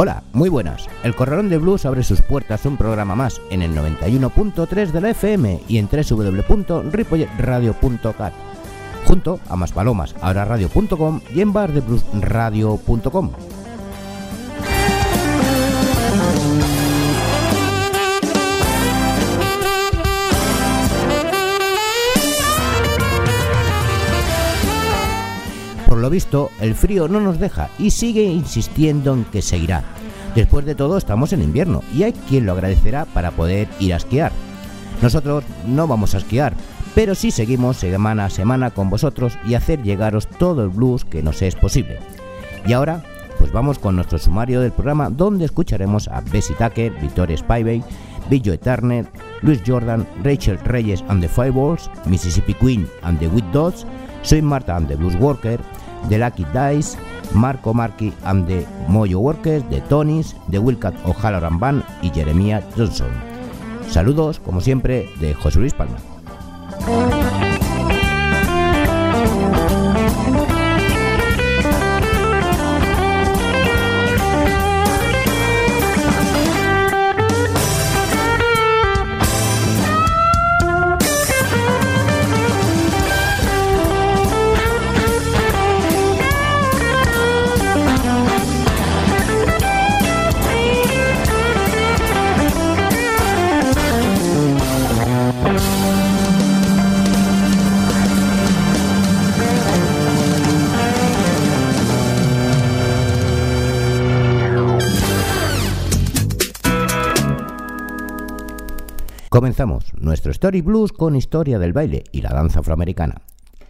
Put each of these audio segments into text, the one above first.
Hola, muy buenas. El Corralón de Blues abre sus puertas un programa más en el 91.3 de la FM y en www.ripolletradio.cat junto a más palomas, ahora radio.com y en bardebluesradio.com. Por lo visto, el frío no nos deja y sigue insistiendo en que seguirá. Después de todo, estamos en invierno y hay quien lo agradecerá para poder ir a esquiar. Nosotros no vamos a esquiar, pero sí seguimos semana a semana con vosotros y hacer llegaros todo el blues que nos es posible. Y ahora, pues vamos con nuestro sumario del programa donde escucharemos a Bessie Tucker, Victoria Spivey, Billy Turner, Luis Jordan, Rachel Reyes and the Fireballs, Mississippi Queen and the Wheat Dogs, Soy Marta and the Blues Worker, The Lucky Dice, Marco Marquis and the Moyo Workers, The Tonys, The Wilcat O'Halloran Band y Jeremiah Johnson. Saludos, como siempre, de José Luis Palma. Música Comenzamos nuestro Story Blues con historia del baile y la danza afroamericana,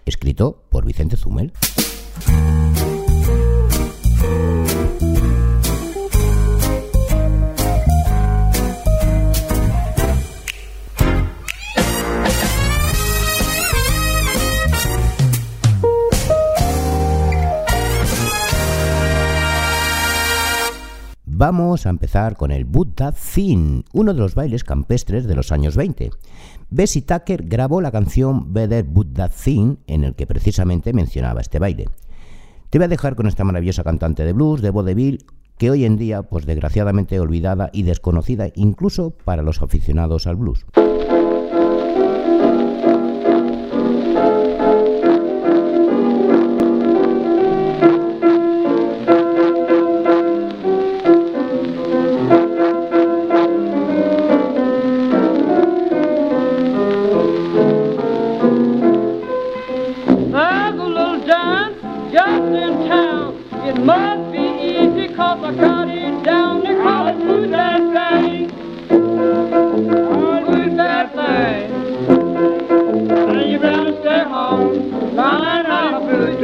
escrito por Vicente Zumel. Vamos a empezar con el Buddha Thin, uno de los bailes campestres de los años 20. Bessie Tucker grabó la canción Better Buddha Thin, en el que precisamente mencionaba este baile. Te voy a dejar con esta maravillosa cantante de blues de vodevil que hoy en día, pues desgraciadamente olvidada y desconocida incluso para los aficionados al blues.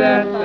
that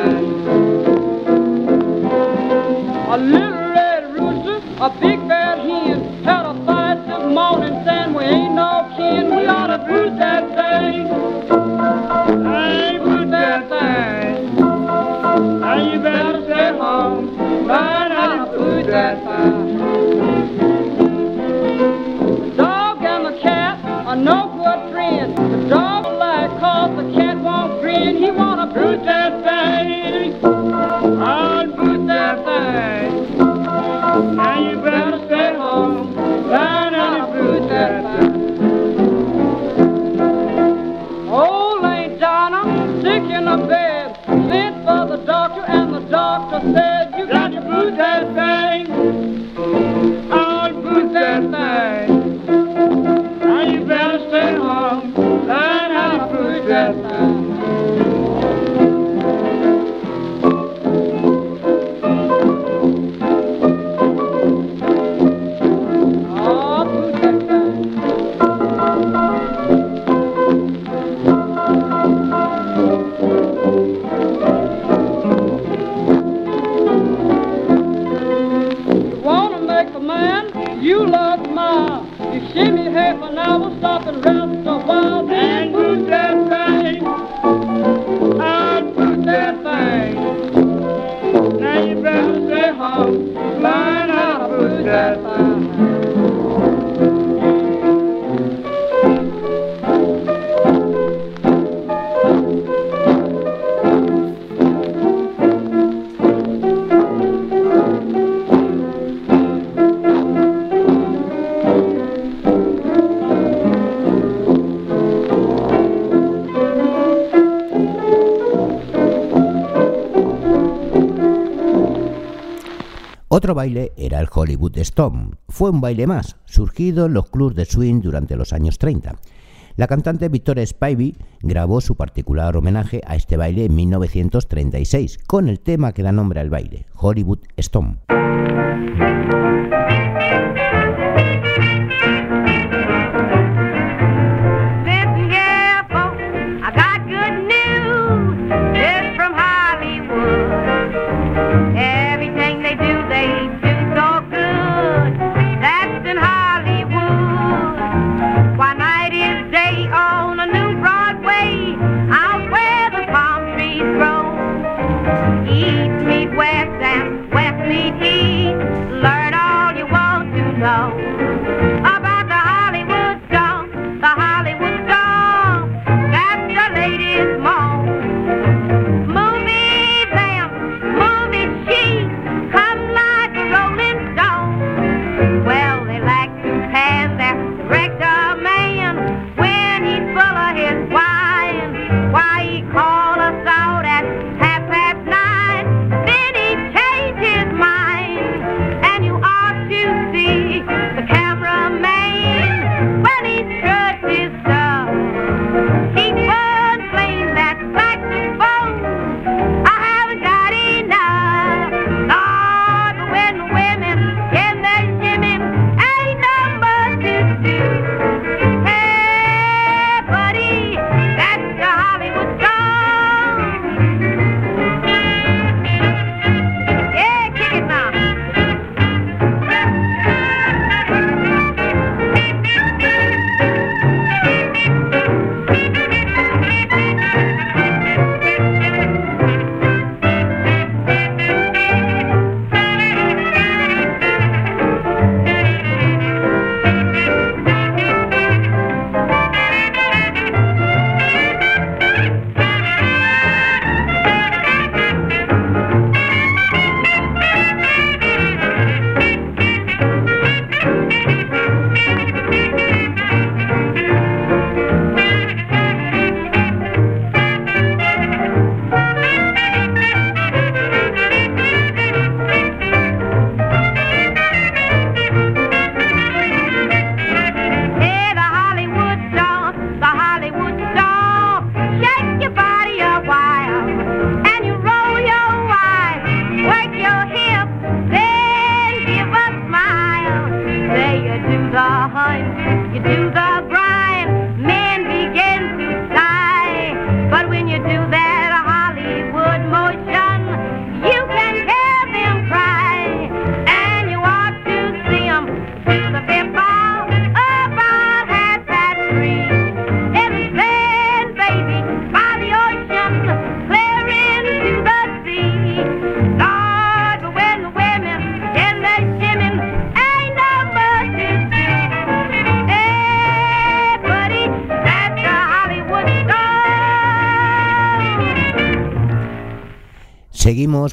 Otro baile era el Hollywood Stomp. Fue un baile más, surgido en los clubs de swing durante los años 30. La cantante Victoria Spivey grabó su particular homenaje a este baile en 1936 con el tema que da nombre al baile, Hollywood Stomp.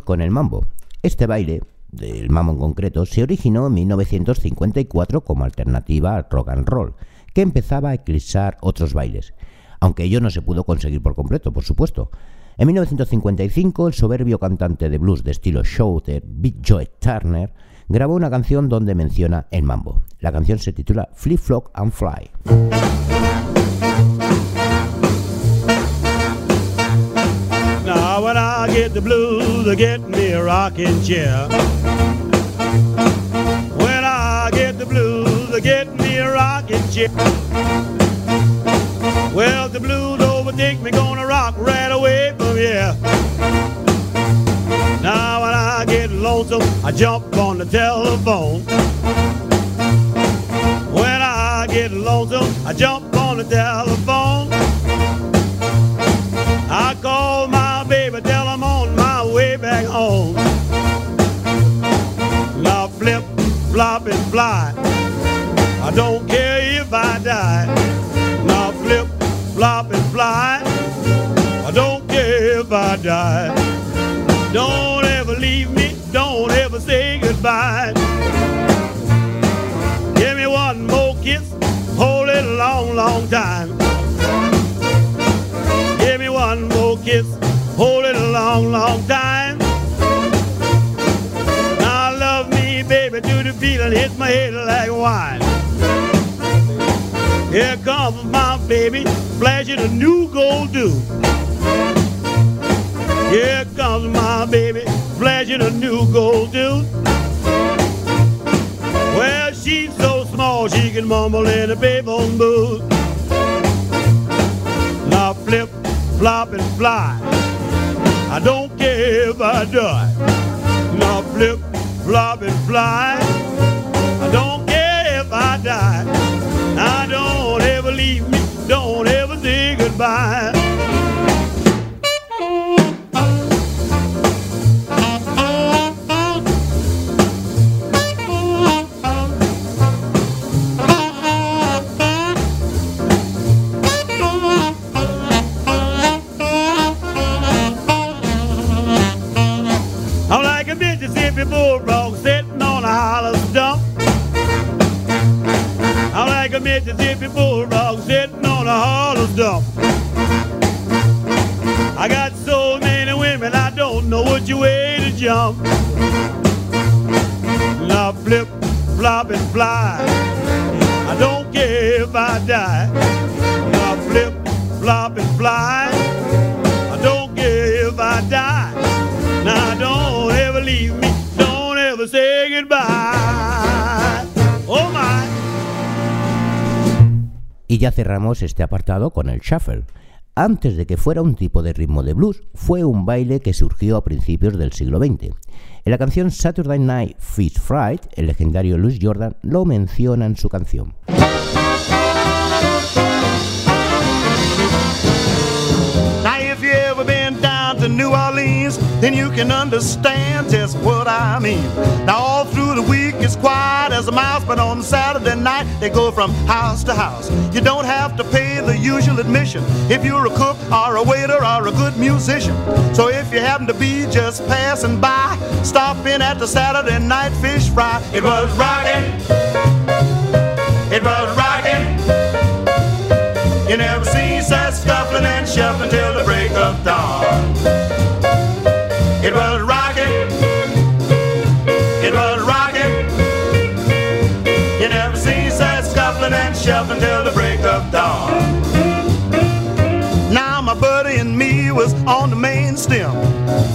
Con el mambo. Este baile, del mambo en concreto, se originó en 1954 como alternativa al rock and roll, que empezaba a eclipsar otros bailes, aunque ello no se pudo conseguir por completo, por supuesto. En 1955, el soberbio cantante de blues de estilo shouter, Big Joe Turner, grabó una canción donde menciona el mambo. La canción se titula Flip Flop and Fly. Get the blues, I get me a rocking chair. When I get the blues, I get me a rocking chair. Well, the blues overtake me, gonna rock right away from here. Now when I get lonesome, I jump on the telephone. When I get lonesome, I jump on the telephone. I call my flop, and fly. I don't care if I die. Now flip, flop, and fly. I don't care if I die. Don't ever leave me, don't ever say goodbye. Give me one more kiss, hold it a long, long time. Give me one more kiss hold it a long, long time. Feeling hits my head like wine. Here comes my baby, flashing a new gold do. Here comes my baby, flashing a new gold do. Well, she's so small she can mumble in a baby on booth. Now flip, flop, and fly. I don't care if I die. Now flip, flop, and fly. Goodbye. I'm like a Mississippi bulldog sitting on a hollow stump. I'm like a Mississippi bulldog sitting on a hollow stump. I got so many women, I don't know which way to jump. Now flip, flop, and fly. I don't care if I die. Now flip, flop, and fly. I don't care if I die. Now don't ever leave me. Don't ever say goodbye. Oh my. Y ya cerramos este apartado con el shuffle. Antes de que fuera un tipo de ritmo de blues, fue un baile que surgió a principios del siglo XX. En la canción Saturday Night Fish Fright, el legendario Louis Jordan lo menciona en su canción. Then you can understand just what I mean. Now, all through the week, it's quiet as a mouse, but on Saturday night, they go from house to house. You don't have to pay the usual admission if you're a cook or a waiter or a good musician. So, if you happen to be just passing by, stop in at the Saturday night fish fry. It was rocking. It was rocking. You never see such scuffling and shuffling till the break of dawn. It was rocking. It was rocking. You never seen such scuffling and shuffling till the break of dawn. Now my buddy and me was on the main stem,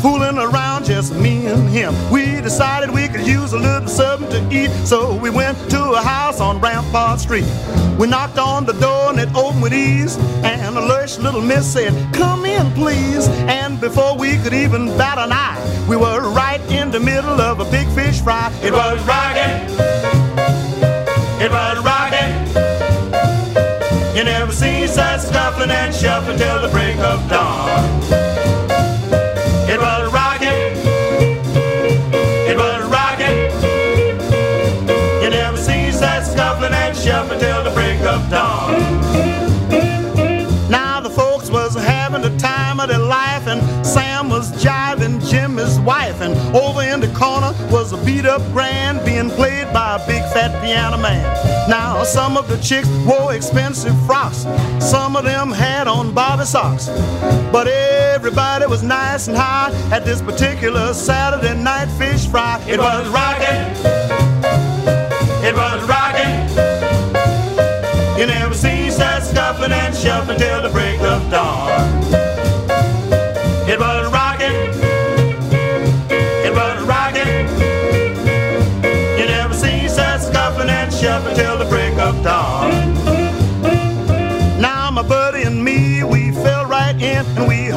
fooling around just me and him. We decided we could use a little something to eat, so we went to a house on Rampart Street. We knocked on the door and it opened with ease, and a lush little miss said, "Come in, please." And before we could even bat an eye, we were right in the middle of a big fish fry. It was rocking. It was rocking. You never seen such scuffling and shuffling till the break of dawn. In the corner was a beat up grand being played by a big fat piano man. Now some of the chicks wore expensive frocks, some of them had on bobby socks, but everybody was nice and high at this particular Saturday night fish fry. It was rocking. It was rocking. You never seen such scuffling and shuffling till the break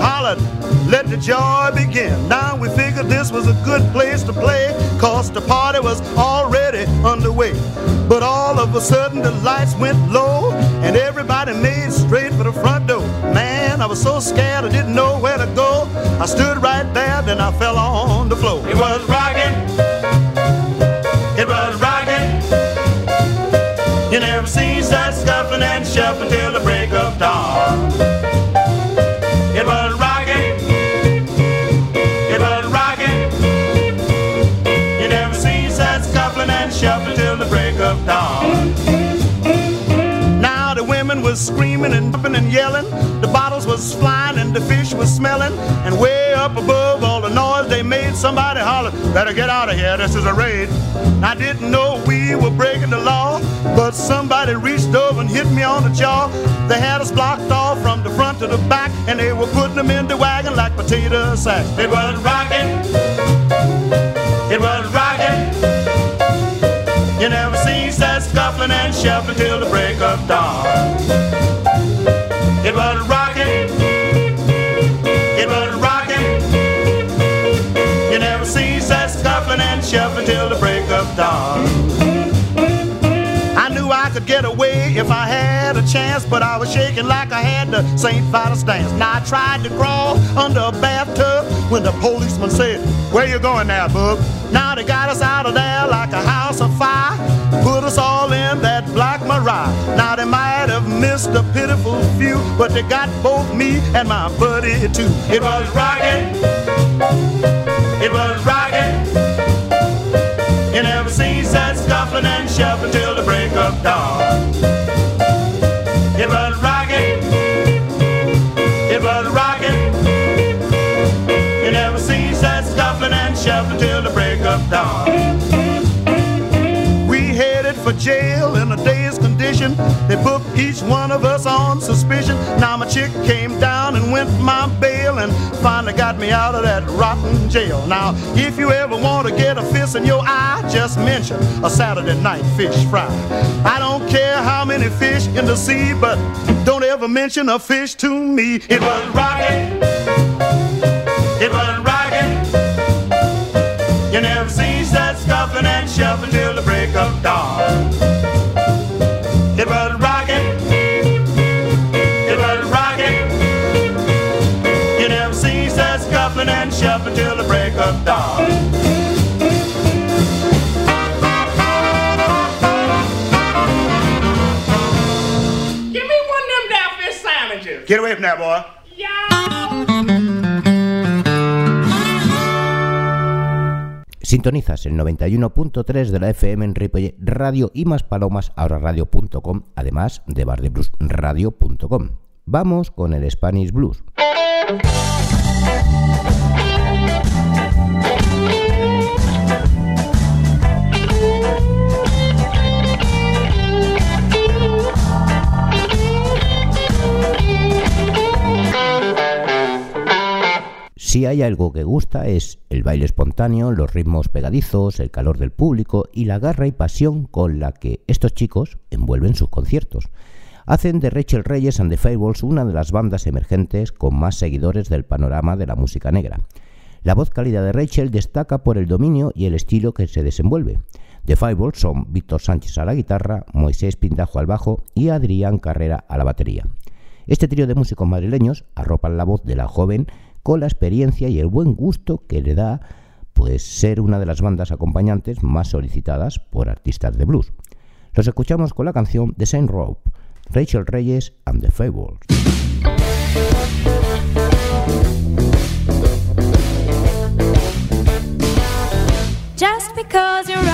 hollered, let the joy begin. Now we figured this was a good place to play, cause the party was already underway. But all of a sudden the lights went low and everybody made straight for the front door. Man, I was so scared I didn't know where to go. I stood right there, then I fell on the floor. It was rocking. It was rocking. You never seen such scuffling and shuffling till the break of dawn. Was screaming and jumping and yelling. The bottles was flying and the fish was smelling. And way up above all the noise they made somebody hollered, better get out of here, this is a raid. I didn't know we were breaking the law, but somebody reached over and hit me on the jaw. They had us blocked off from the front to the back, and they were putting them in the wagon like potato sacks. It was rocking. It was rocking. You never seen such scuffling and shuffling till the break of dawn. It was rocking. It was rocking. You never seen such scuffling and shuffling till the break of dawn. Get away if I had a chance, but I was shaking like I had the St. Vitus dance. Now I tried to crawl under a bathtub when the policeman said, Where you going now, bub? Now they got us out of there like a house of fire. Put us all in that black Mariah. Now they might have missed a pitiful few, but they got both me and my buddy too. It was rocking. It was rocking. You never seen such scuffling and shuffling of dawn. It was rocking. It was rocking. You never seen such scuffling and shuffling till the break of dawn. We headed for jail They booked each one of us on suspicion. Now my chick came down and went my bail and finally got me out of that rotten jail. Now, if you ever want to get a fist in your eye, just mention a Saturday night fish fry. I don't care how many fish in the sea, but don't ever mention a fish to me. It was rocking. It was rocking. You never seen such scuffling and shuffling till the break of dawn. That. Sintonizas el 91.3 de la FM en Radio y más palomas ahora radio.com, además de bardebluesradio.com. Vamos con el Spanish Blues. Si hay algo que gusta es el baile espontáneo, los ritmos pegadizos, el calor del público y la garra y pasión con la que estos chicos envuelven sus conciertos. Hacen de Rachel Reyes and the Fables una de las bandas emergentes con más seguidores del panorama de la música negra. La voz cálida de Rachel destaca por el dominio y el estilo que se desenvuelve. The Fables son Víctor Sánchez a la guitarra, Moisés Pindajo al bajo y Adrián Carrera a la batería. Este trío de músicos madrileños arropan la voz de la joven con la experiencia y el buen gusto que le da pues ser una de las bandas acompañantes más solicitadas por artistas de blues. Los escuchamos con la canción The Saint Rope, Rachel Reyes and the Fables. Just because you're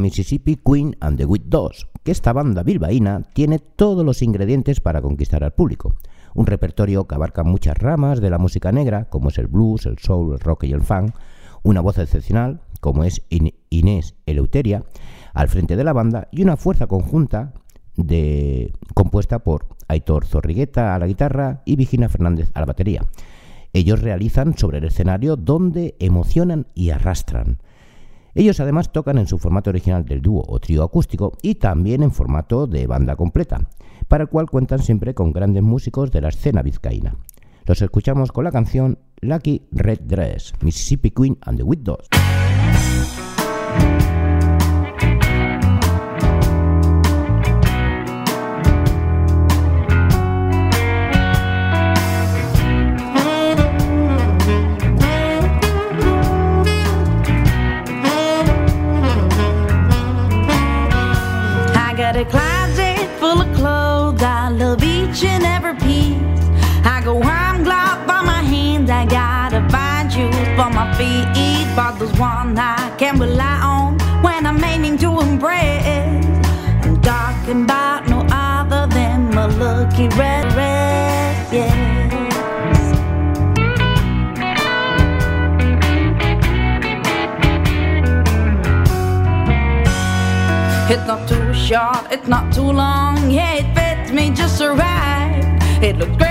Mississippi Queen and the Wit Dogs, que esta banda bilbaína tiene todos los ingredientes para conquistar al público. Un repertorio que abarca muchas ramas de la música negra, como es el blues, el soul, el rock y el funk, una voz excepcional, como es Inés Eleuteria, al frente de la banda, y una fuerza conjunta de, compuesta por Aitor Zorrigueta a la guitarra y Vigina Fernández a la batería. Ellos realizan sobre el escenario donde emocionan y arrastran. Ellos además tocan en su formato original del dúo o trío acústico y también en formato de banda completa, para el cual cuentan siempre con grandes músicos de la escena vizcaína. Los escuchamos con la canción Lucky Red Dress, Mississippi Queen and the Wit feet. But there's one I can rely on when I'm aiming to impress. I'm talking about no other than my lucky red dress. Yeah. It's not too short, it's not too long. Yeah, it fits me just right. It looks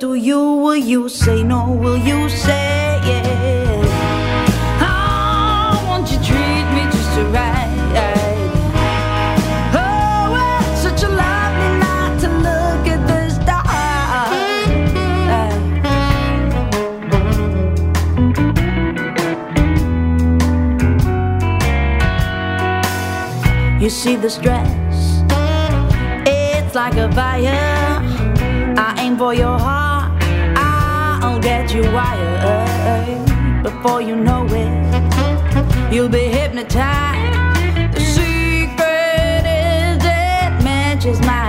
to you. Will you say no? Will you say yes? Oh, won't you treat me just right? Oh, well, such a lovely night to look at the stars. You see the stress, it's like a fire. I aim for your heart, Get you wired. Before you know it, you'll be hypnotized. The secret is it matches my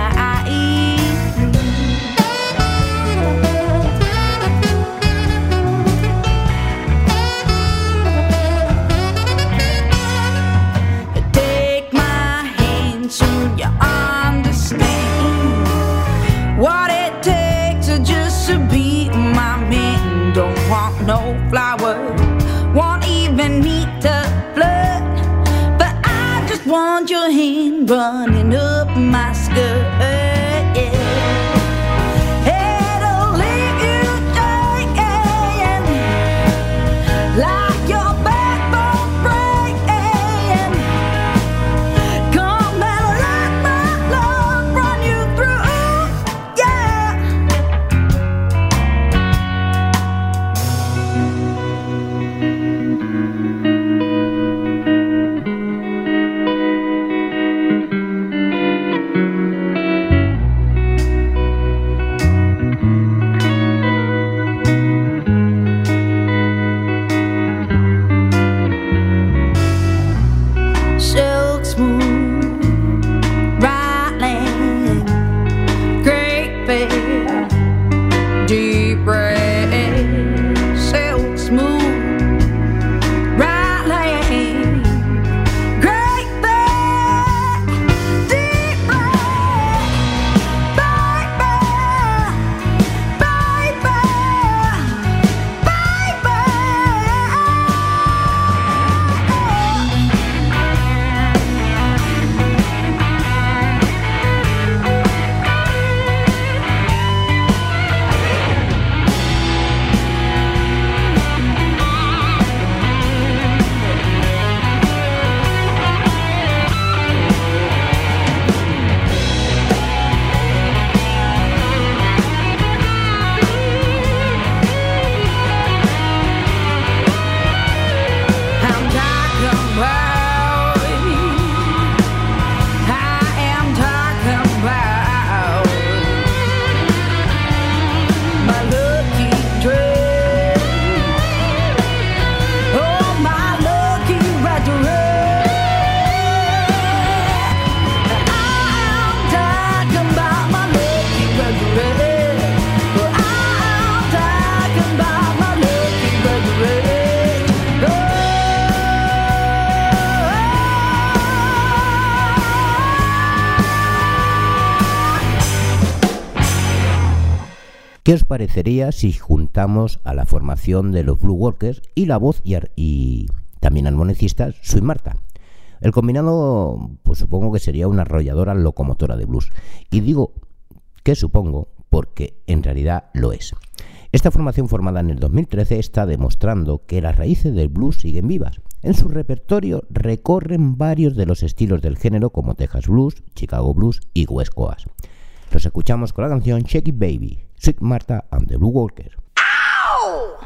¿Qué os parecería si juntamos a la formación de los Blue Walkers y la voz y, y también armonicistas Soy Marta? El combinado, pues supongo que sería una arrolladora locomotora de blues. Y digo que supongo porque en realidad lo es. Esta formación formada en el 2013 está demostrando que las raíces del blues siguen vivas. En su repertorio recorren varios de los estilos del género como Texas Blues, Chicago Blues y West Coast. Los escuchamos con la canción Shake It Baby, Sweet Martha and the Blue Walker. Oh,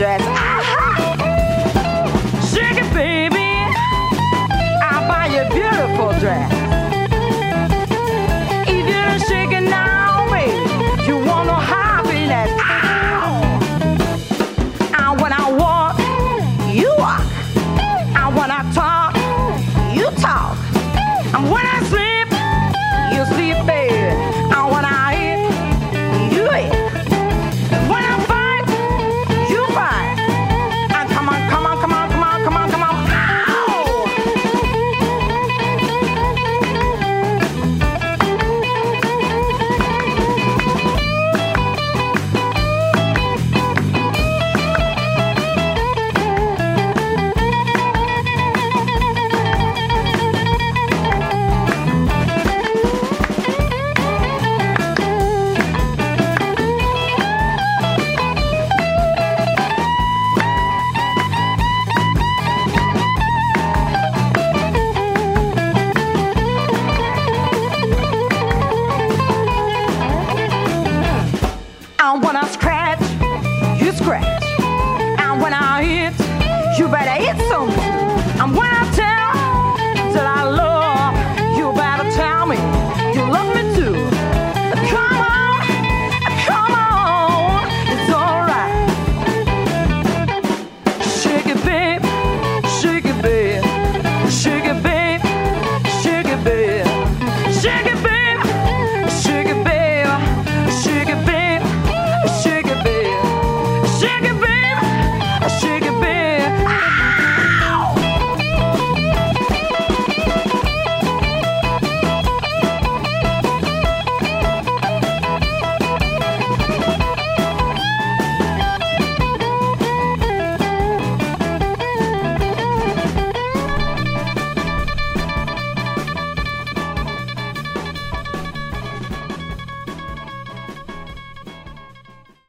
dress. It, baby. I'll buy you a beautiful dress.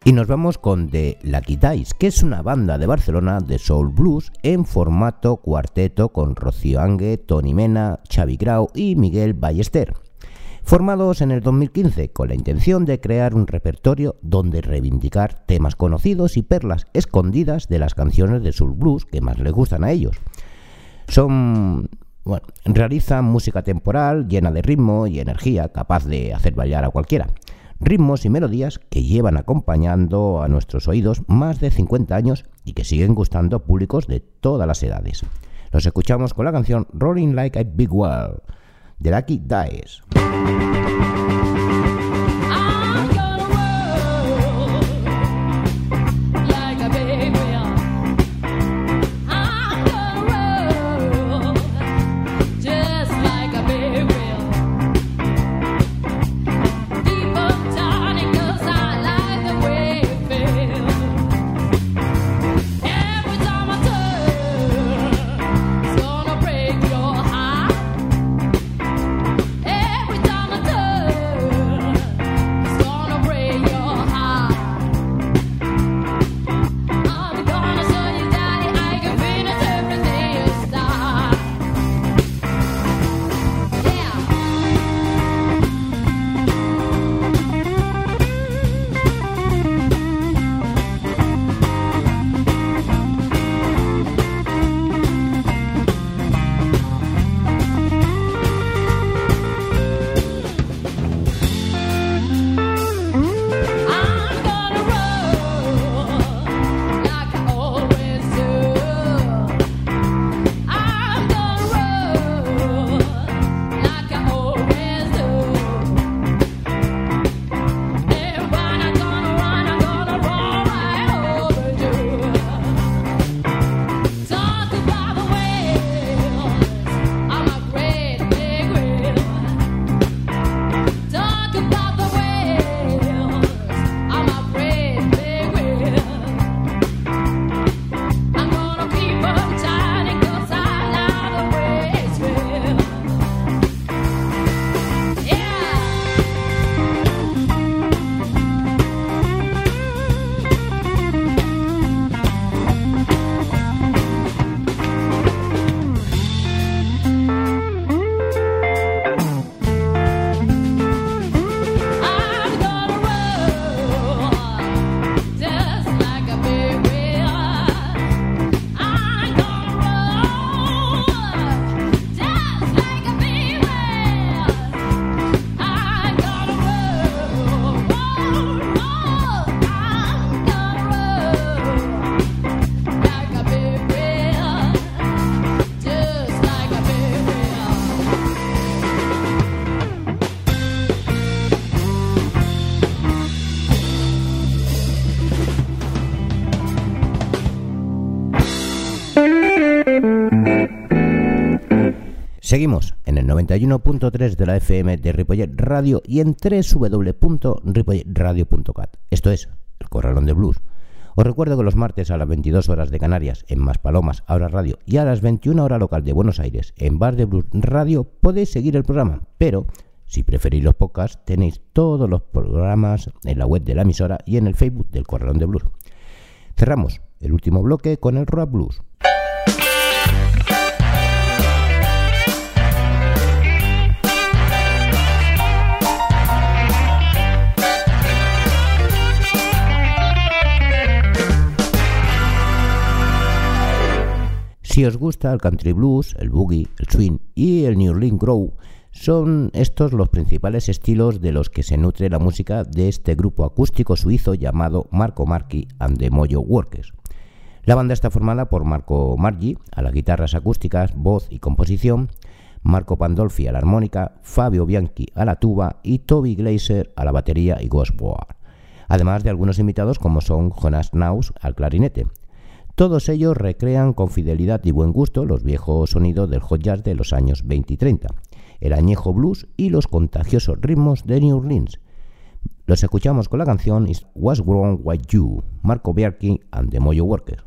Y nos vamos con The Lucky Dice, que es una banda de Barcelona de soul blues en formato cuarteto con Rocío Angue, Tony Mena, Xavi Grau y Miguel Ballester. Formados en el 2015 con la intención de crear un repertorio donde reivindicar temas conocidos y perlas escondidas de las canciones de soul blues que más les gustan a ellos. Son bueno, realizan música temporal llena de ritmo y energía, capaz de hacer bailar a cualquiera. Ritmos y melodías que llevan acompañando a nuestros oídos más de 50 años y que siguen gustando a públicos de todas las edades. Los escuchamos con la canción Rolling Like a Big Wall de Lucky Dice. Seguimos en el 91.3 de la FM de Ripollet Radio y en www.ripolletradio.cat. Esto es el Corralón de Blues. Os recuerdo que los martes a las 22 horas de Canarias en Más Palomas, Ahora Radio y a las 21 horas local de Buenos Aires en Bar de Blues Radio podéis seguir el programa, pero si preferís los podcasts tenéis todos los programas en la web de la emisora y en el Facebook del Corralón de Blues. Cerramos el último bloque con el Rap Blues. Si os gusta el country blues, el boogie, el swing y el New Orleans groove, son estos los principales estilos de los que se nutre la música de este grupo acústico suizo llamado Marco Marchi and the Mojo Workers. La banda está formada por Marco Margi a las guitarras acústicas, voz y composición, Marco Pandolfi a la armónica, Fabio Bianchi a la tuba y Toby Glazer a la batería y Ghost Board, además de algunos invitados como son Jonas Naus al clarinete. Todos ellos recrean con fidelidad y buen gusto los viejos sonidos del hot jazz de los años 20 y 30, el añejo blues y los contagiosos ritmos de New Orleans. Los escuchamos con la canción What's Wrong With You, Marco Bianchi and the Mojo Workers.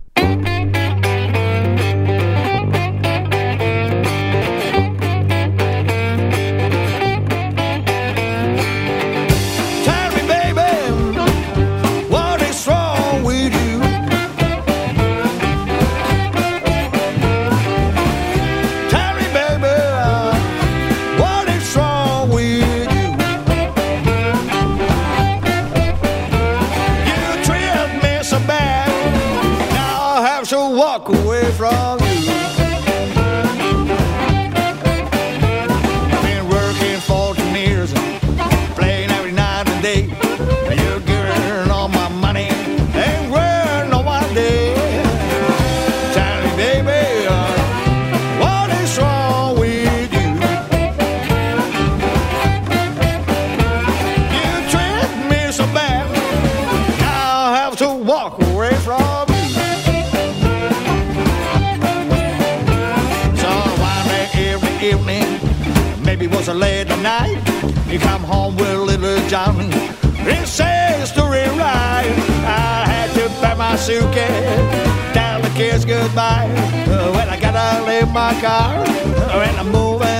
You come home with little John. It says story right. I had to pack my suitcase, tell the kids goodbye. When I gotta leave my car, and I'm moving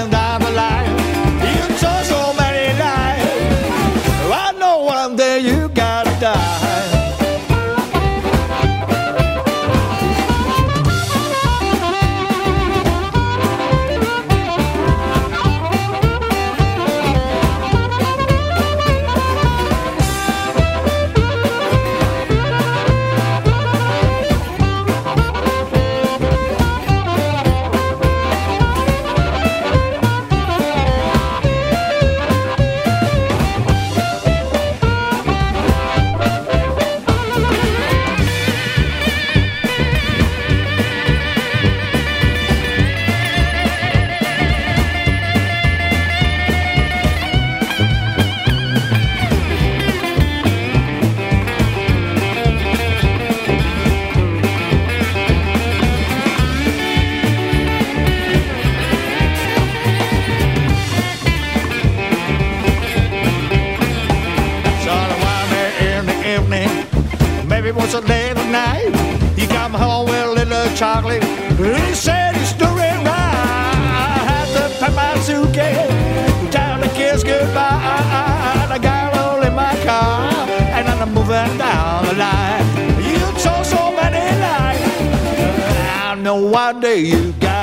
you got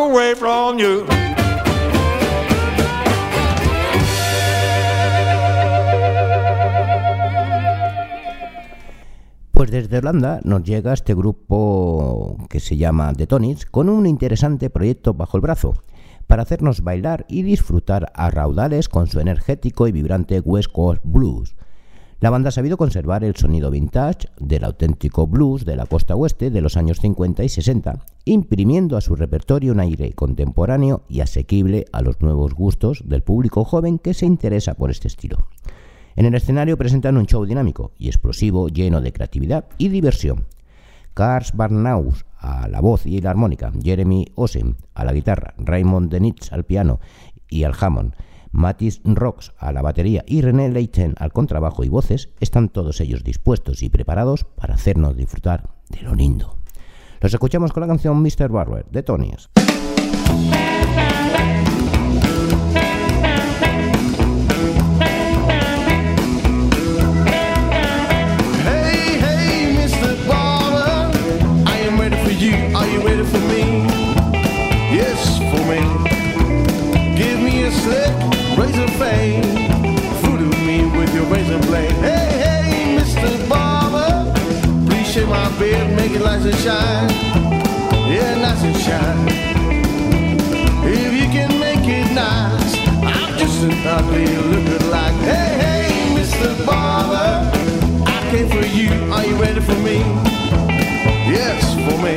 away from you. Pues desde Holanda nos llega este grupo que se llama The Tonics con un interesante proyecto bajo el brazo para hacernos bailar y disfrutar a raudales con su energético y vibrante West Blues. La banda ha sabido conservar el sonido vintage del auténtico blues de la costa oeste de los años 50 y 60, imprimiendo a su repertorio un aire contemporáneo y asequible a los nuevos gustos del público joven que se interesa por este estilo. En el escenario presentan un show dinámico y explosivo lleno de creatividad y diversión. Cars Barnaus a la voz y la armónica, Jeremy Osen a la guitarra, Raymond Denitz al piano y al Hammond, Matis Rocks a la batería y René Leiten al contrabajo y voces, están todos ellos dispuestos y preparados para hacernos disfrutar de lo lindo. Los escuchamos con la canción Mr. Barber de Tony's. Nice and shine. Yeah, nice and shine. If you can make it nice, I'm just an ugly looking like. Hey, hey, Mr. Barber. I came for you. Are you ready for me? Yes, for me.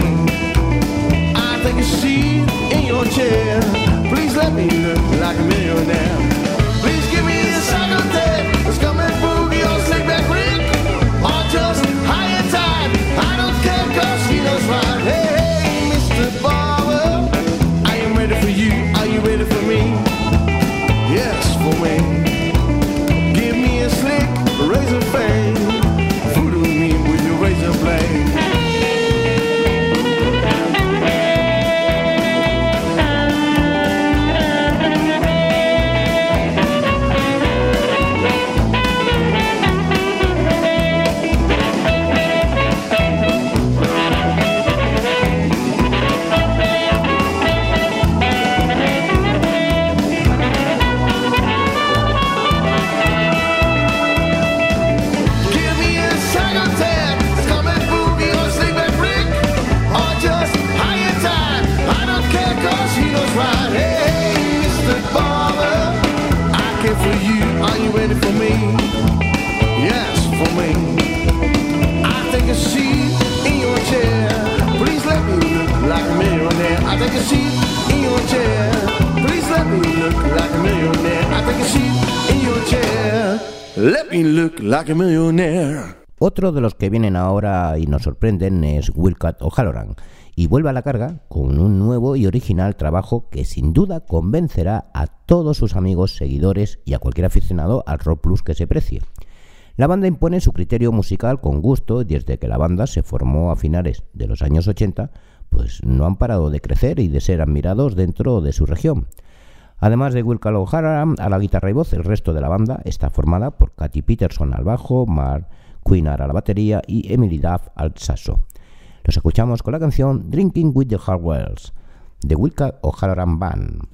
I take a seat in your chair. Please let me look like a millionaire. Otro de los que vienen ahora y nos sorprenden es Wilcat O'Halloran y vuelve a la carga con un nuevo y original trabajo que sin duda convencerá a todos sus amigos, seguidores y a cualquier aficionado al rock plus que se precie. La banda impone su criterio musical con gusto desde que la banda se formó a finales de los años 80 pues no han parado de crecer y de ser admirados dentro de su región. Además de Will O'Hara a la guitarra y voz, el resto de la banda está formada por Katy Peterson al bajo, Mark Queenar a la batería y Emily Duff al saxo. Los escuchamos con la canción Drinking with the Hardwells de Wilka O'Halloran Band.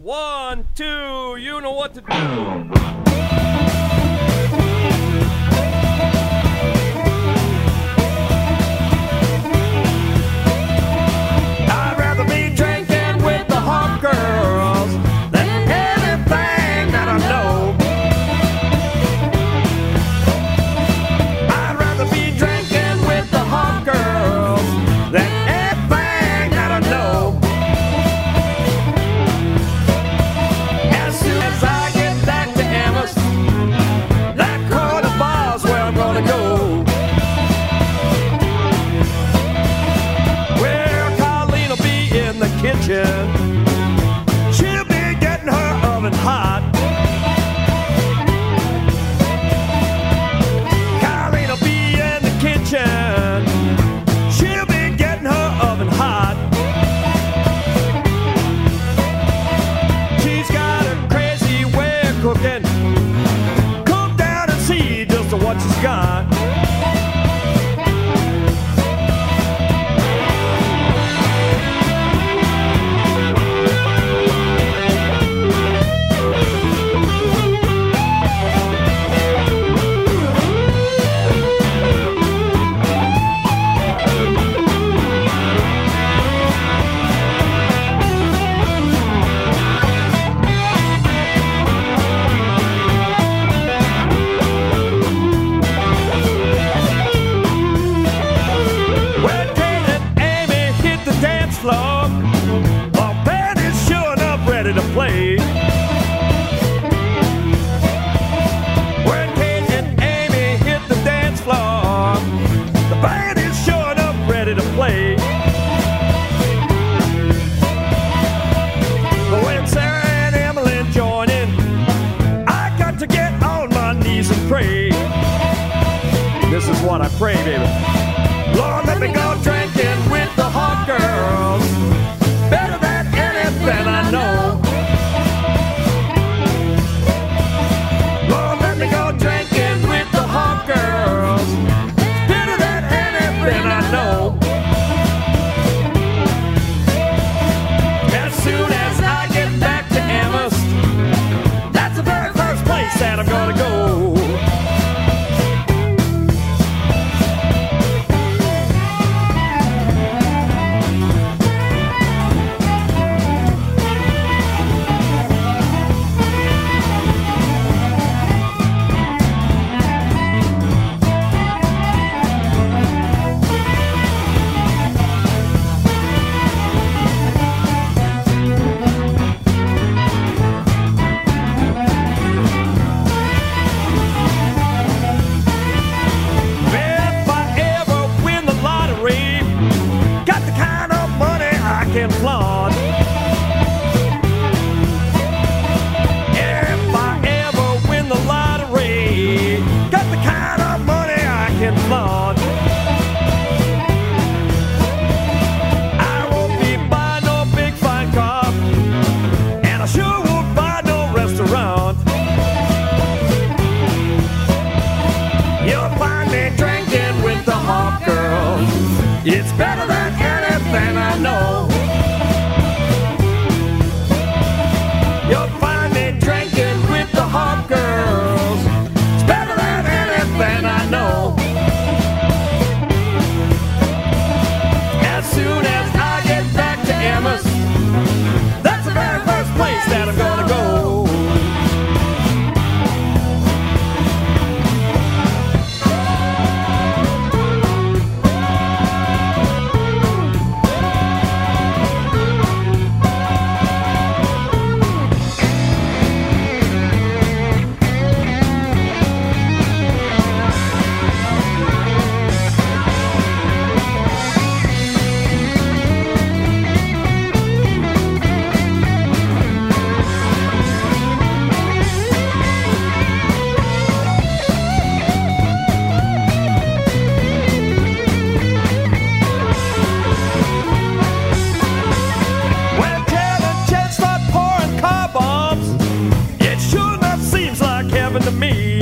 happened to me.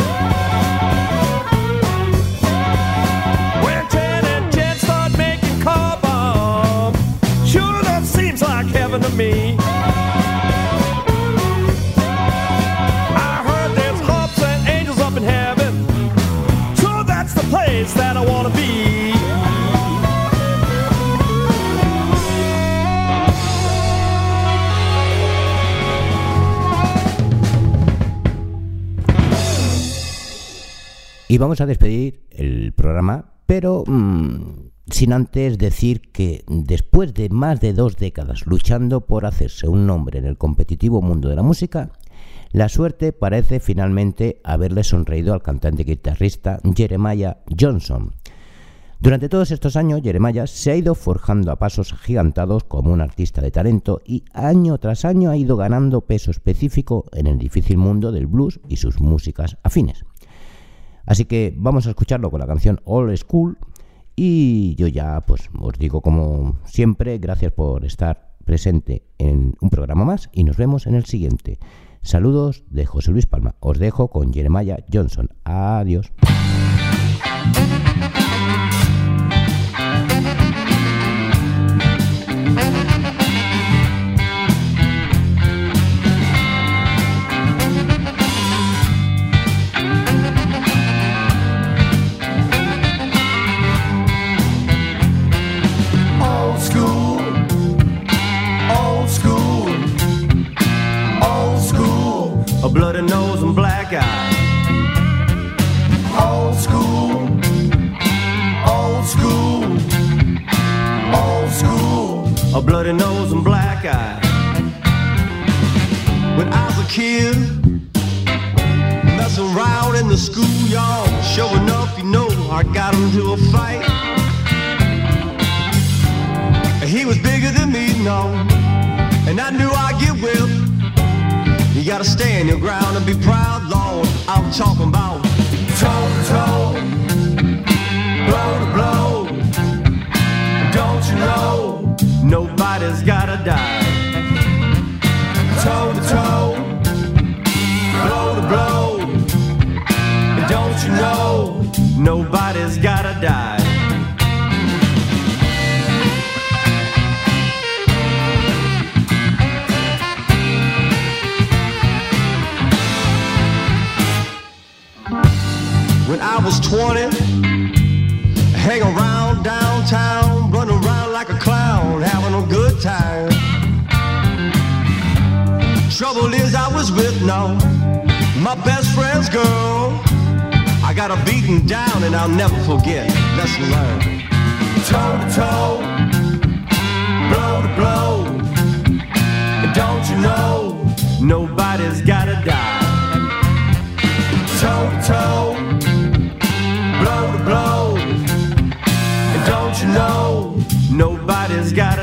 Y vamos a despedir el programa, pero mm, sin antes decir que después de más de dos décadas luchando por hacerse un nombre en el competitivo mundo de la música, la suerte parece finalmente haberle sonreído al cantante guitarrista Jeremiah Johnson. Durante todos estos años, Jeremiah se ha ido forjando a pasos agigantados como un artista de talento y año tras año ha ido ganando peso específico en el difícil mundo del blues y sus músicas afines. Así que vamos a escucharlo con la canción All School y yo ya pues os digo como siempre, gracias por estar presente en un programa más y nos vemos en el siguiente. Saludos de José Luis Palma. Os dejo con Jeremiah Johnson. Adiós. A bloody nose and black eye. Old school, old school, old school, a bloody nose and black eye. When I was a kid, messing around in the schoolyard, sure enough, you know, I got into a fight. He was bigger than me, no, and I knew I'd get whipped. Gotta stand your ground and be proud, Lord. I'm talking about toe to toe, blow to blow. Don't you know nobody's gotta die? Toe to toe, blow to blow. Don't you know nobody's gotta die? When I was 20. Hang around downtown, run around like a clown, having a good time. Trouble is, I was with now my best friend's girl. I got her beaten down, and I'll never forget. Lesson learned. Toe to toe, blow to blow. And don't you know, nobody's gotta die. Toe to toe blow to blow. And don't you know, nobody's gotta